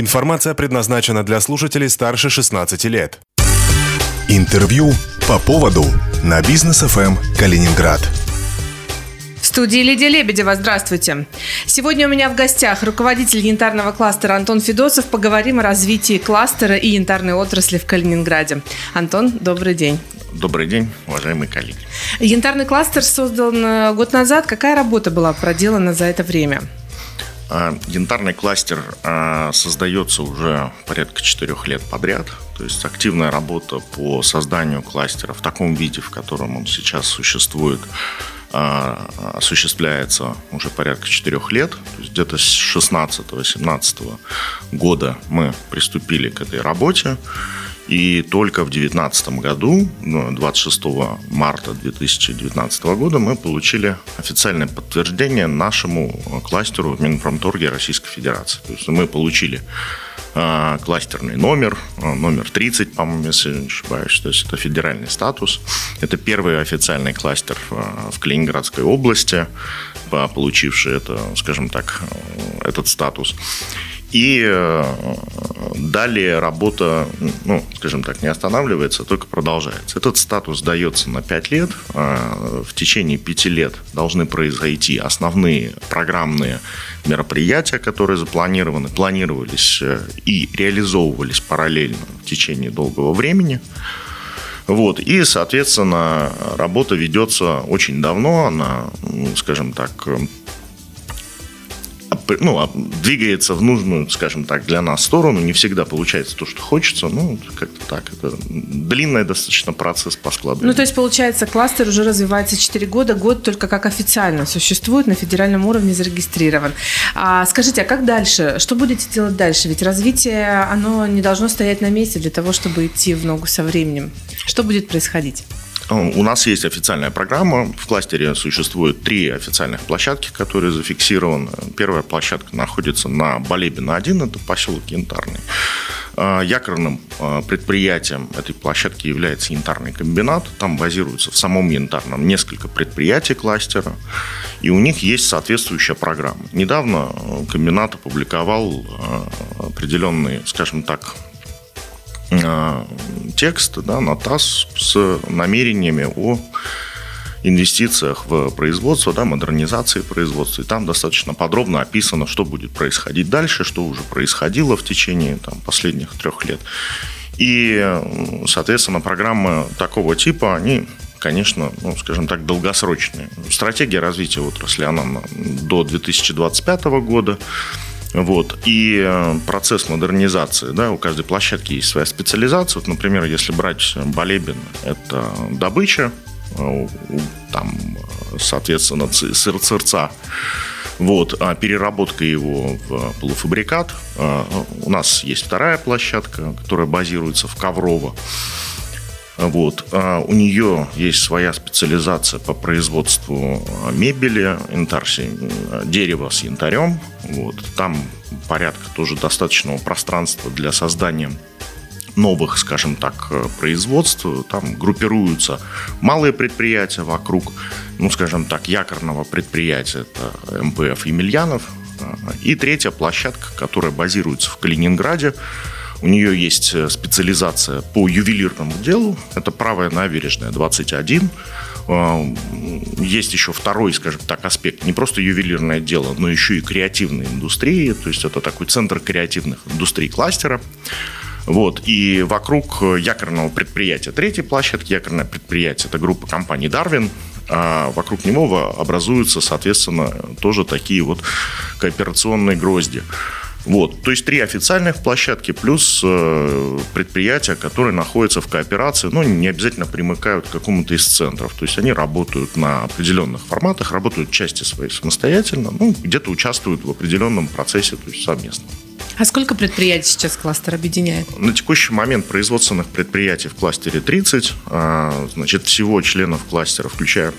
Информация предназначена для слушателей старше 16 лет. Интервью по поводу на бизнес ФМ Калининград. В студии Лидия Лебедева. Здравствуйте. Сегодня у меня в гостях руководитель янтарного кластера Антон Федосов. Поговорим о развитии кластера и янтарной отрасли в Калининграде. Антон, добрый день. Добрый день, уважаемые коллеги. Янтарный кластер создан э, год назад. Какая работа была проделана за это время? А, янтарный кластер а, создается уже порядка четырех лет подряд. То есть активная работа по созданию кластера в таком виде, в котором он сейчас существует, а, осуществляется уже порядка четырех лет. То есть где-то с 16-17 года мы приступили к этой работе. И только в 2019 году, 26 ну, марта 2019 года, мы получили официальное подтверждение нашему кластеру в Минпромторге Российской Федерации. То есть мы получили э, кластерный номер, э, номер 30, по-моему, если не ошибаюсь, то есть это федеральный статус. Это первый официальный кластер в, Калининградской области, получивший это, скажем так, э, этот статус. И э, далее работа, ну, скажем так, не останавливается, только продолжается. Этот статус дается на 5 лет. А в течение 5 лет должны произойти основные программные мероприятия, которые запланированы, планировались э, и реализовывались параллельно в течение долгого времени. Вот. И, соответственно, работа ведется очень давно, она, ну, скажем так, ну, а двигается в нужную, скажем так, для нас сторону. Не всегда получается то, что хочется. Ну, как-то так. Это длинный достаточно процесс по складу. Ну, то есть, получается, кластер уже развивается 4 года. Год только как официально существует, на федеральном уровне зарегистрирован. А скажите, а как дальше? Что будете делать дальше? Ведь развитие, оно не должно стоять на месте для того, чтобы идти в ногу со временем. Что будет происходить? У нас есть официальная программа. В кластере существует три официальных площадки, которые зафиксированы. Первая площадка находится на Балебина-1, это поселок Янтарный. А, якорным а, предприятием этой площадки является янтарный комбинат. Там базируется в самом янтарном несколько предприятий кластера. И у них есть соответствующая программа. Недавно а, комбинат опубликовал определенные, скажем так, текст да, на ТАСС с намерениями о инвестициях в производство, да, модернизации производства. И там достаточно подробно описано, что будет происходить дальше, что уже происходило в течение там, последних трех лет. И, соответственно, программы такого типа, они конечно, ну, скажем так, долгосрочные. Стратегия развития отрасли, она до 2025 года. Вот. И э, процесс модернизации, да, у каждой площадки есть своя специализация. Вот, например, если брать Балебин, это добыча, э, там, соответственно, сырца, вот, а переработка его в полуфабрикат. Э, у нас есть вторая площадка, которая базируется в Коврово. Вот. А у нее есть своя специализация по производству а, мебели, янтарси, дерева с янтарем. Вот. Там порядка тоже достаточного пространства для создания новых, скажем так, э, производств. Там группируются малые предприятия вокруг, ну, скажем так, якорного предприятия, это МПФ Емельянов. И третья площадка, которая базируется в Калининграде, у нее есть э, специализация по ювелирному делу. Это правая набережная 21. А, есть еще второй, скажем так, аспект. Не просто ювелирное дело, но еще и креативные индустрии. То есть это такой центр креативных индустрий кластера. Вот. И вокруг якорного предприятия третьей площадки, якорное предприятие, это группа компаний «Дарвин», а вокруг него образуются, соответственно, тоже такие вот кооперационные грозди. Вот, то есть три официальных площадки плюс э, предприятия, которые находятся в кооперации, но не обязательно примыкают к какому-то из центров. То есть они работают на определенных форматах, работают части своей самостоятельно, ну, где-то участвуют в определенном процессе, то есть совместно. А сколько предприятий сейчас кластер объединяет? На текущий момент производственных предприятий в кластере 30. А, значит, всего членов кластера, включая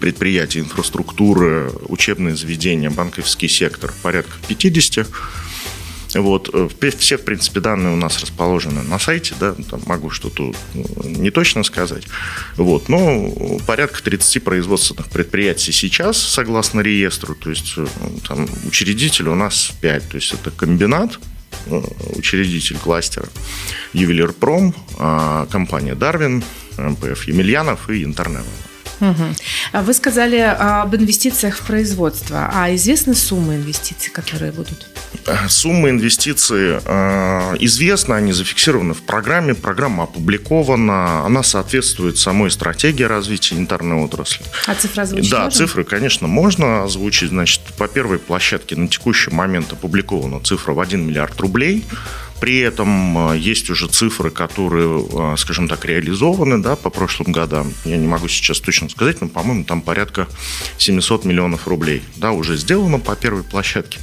предприятия, инфраструктуры, учебные заведения, банковский сектор, порядка 50. Вот. Э, все, в принципе, данные у нас расположены на сайте, да, там могу что-то ну, не точно сказать. Вот. Но порядка 30 производственных предприятий сейчас, согласно реестру, то есть э, там, учредитель у нас 5, то есть это комбинат, учредитель кластера Ювелирпром, компания Дарвин, МПФ Емельянов и Интернет. Угу. Вы сказали об инвестициях в производство. А известны суммы инвестиций, которые будут? Суммы инвестиций э, известны, они зафиксированы в программе. Программа опубликована, она соответствует самой стратегии развития янтарной отрасли. А цифры озвучить Да, можно? цифры, конечно, можно озвучить. Значит, по первой площадке на текущий момент опубликована цифра в 1 миллиард рублей. При этом э, есть уже цифры, которые, э, скажем так, реализованы да, по прошлым годам. Я не могу сейчас точно сказать, но, по-моему, там порядка 700 миллионов рублей да, уже сделано по первой площадке.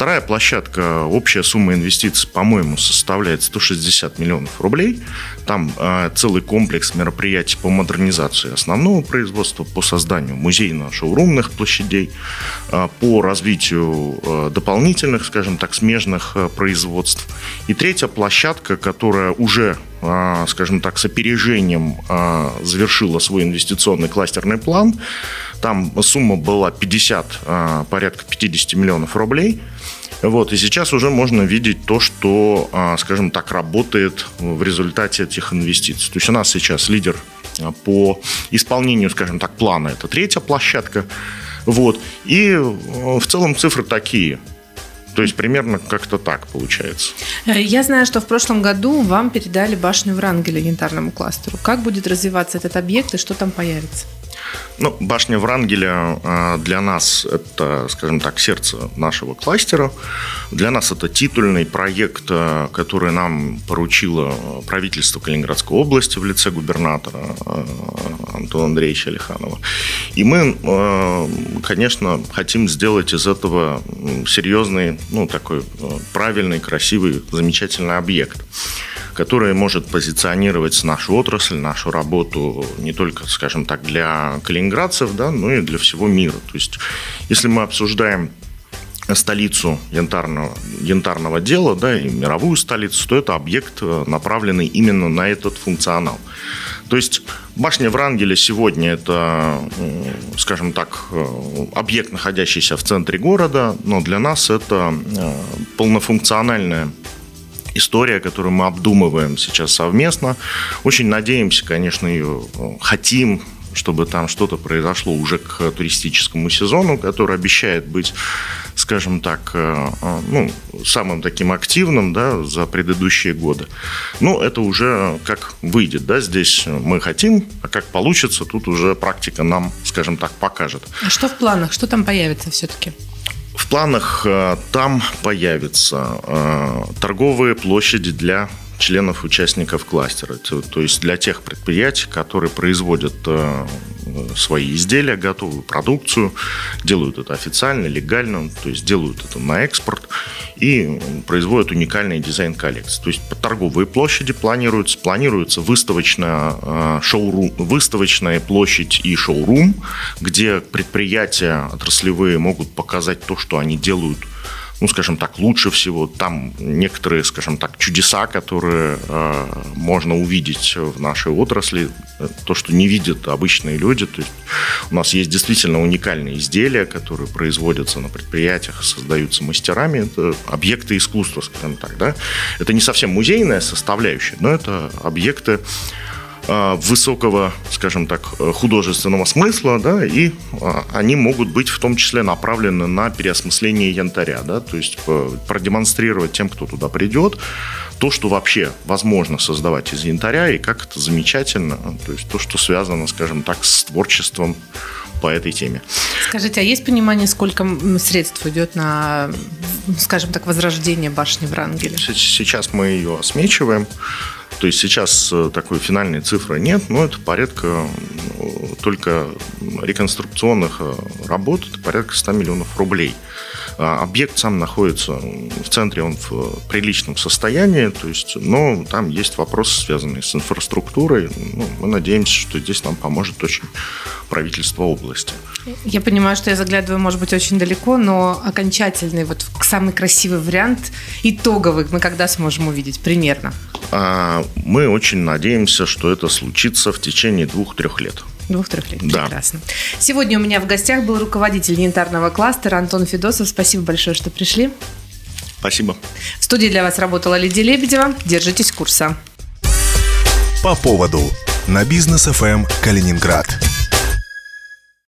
Вторая площадка, общая сумма инвестиций, по-моему, составляет 160 миллионов рублей. Там э, целый комплекс мероприятий по модернизации основного производства, по созданию музейно-шоурумных площадей, э, по развитию э, дополнительных, скажем так, смежных э, производств. И третья площадка, которая уже э, скажем так, с опережением э, завершила свой инвестиционный кластерный план. Там сумма была 50, э, порядка 50 миллионов рублей. Вот, и сейчас уже можно видеть то, что, а, скажем так, работает в результате этих инвестиций. То есть у нас сейчас лидер а, по исполнению, скажем так, плана. Это третья площадка. Вот. И в целом цифры такие. То есть примерно как-то так получается. Э, я знаю, что в прошлом году вам передали башню Врангеля янтарному кластеру. Как будет развиваться этот объект и что там появится? Ну, башня Врангеля а, для нас это, скажем так, сердце нашего кластера. Для нас это титульный проект, а, который нам поручило правительство Калининградской области в лице губернатора а, Антона Андреевича Алиханова. И мы, конечно, хотим сделать из этого серьезный, ну, такой правильный, красивый, замечательный объект который может позиционировать нашу отрасль, нашу работу не только, скажем так, для калининградцев, да, но и для всего мира. То есть, если мы обсуждаем столицу янтарного, янтарного дела, да, и мировую столицу, то это объект, э, направленный именно на этот функционал. То есть башня Врангеля сегодня это, скажем так, э, объект, находящийся в центре города, но для нас это э, полнофункциональная история, которую мы обдумываем сейчас совместно. Очень надеемся, конечно, ее э, хотим, чтобы там что-то произошло уже к туристическому сезону, который обещает быть, скажем так, э, э, ну, самым таким активным да, за предыдущие годы. Ну, это уже как выйдет. Да, здесь мы хотим, а как получится, тут уже практика нам, скажем так, покажет. А что в планах? Что там появится все-таки? Планах э, там появятся э, торговые площади для членов участников кластера, то есть для тех предприятий, которые производят э, свои изделия, готовую продукцию, делают это официально, легально, то есть делают это на экспорт и производят уникальный дизайн коллекции. То есть по торговые площади планируются, планируется выставочная, э, шоурум, выставочная площадь и шоурум, где предприятия отраслевые могут показать то, что они делают ну, скажем так, лучше всего. Там некоторые, скажем так, чудеса, которые э, можно увидеть в нашей отрасли, э, то, что не видят обычные люди. То есть у нас есть действительно уникальные изделия, которые производятся на предприятиях, создаются мастерами. Это объекты искусства, скажем так, да. Это не совсем музейная составляющая, но это объекты высокого, скажем так, художественного смысла, да, и а, они могут быть в том числе направлены на переосмысление янтаря, да, то есть продемонстрировать тем, кто туда придет, то, что вообще возможно создавать из янтаря, и как это замечательно, то есть то, что связано, скажем так, с творчеством по этой теме. Скажите, а есть понимание, сколько средств идет на, скажем так, возрождение башни Врангеля? Сейчас мы ее осмечиваем. То есть сейчас э, такой финальной цифры нет, но это порядка только реконструкционных э, работ, это порядка 100 миллионов рублей. А объект сам находится в центре, он в приличном состоянии, то есть, но там есть вопросы, связанные с инфраструктурой. Ну, мы надеемся, что здесь нам поможет очень правительство области. Я понимаю, что я заглядываю, может быть, очень далеко, но окончательный, вот самый красивый вариант, итоговый, мы когда сможем увидеть примерно? А, мы очень надеемся, что это случится в течение двух-трех лет. Двух-трех лет. Да. Прекрасно. Сегодня у меня в гостях был руководитель янтарного кластера Антон Федосов. Спасибо большое, что пришли. Спасибо. В студии для вас работала Лидия Лебедева. Держитесь курса. По поводу на бизнес ФМ Калининград.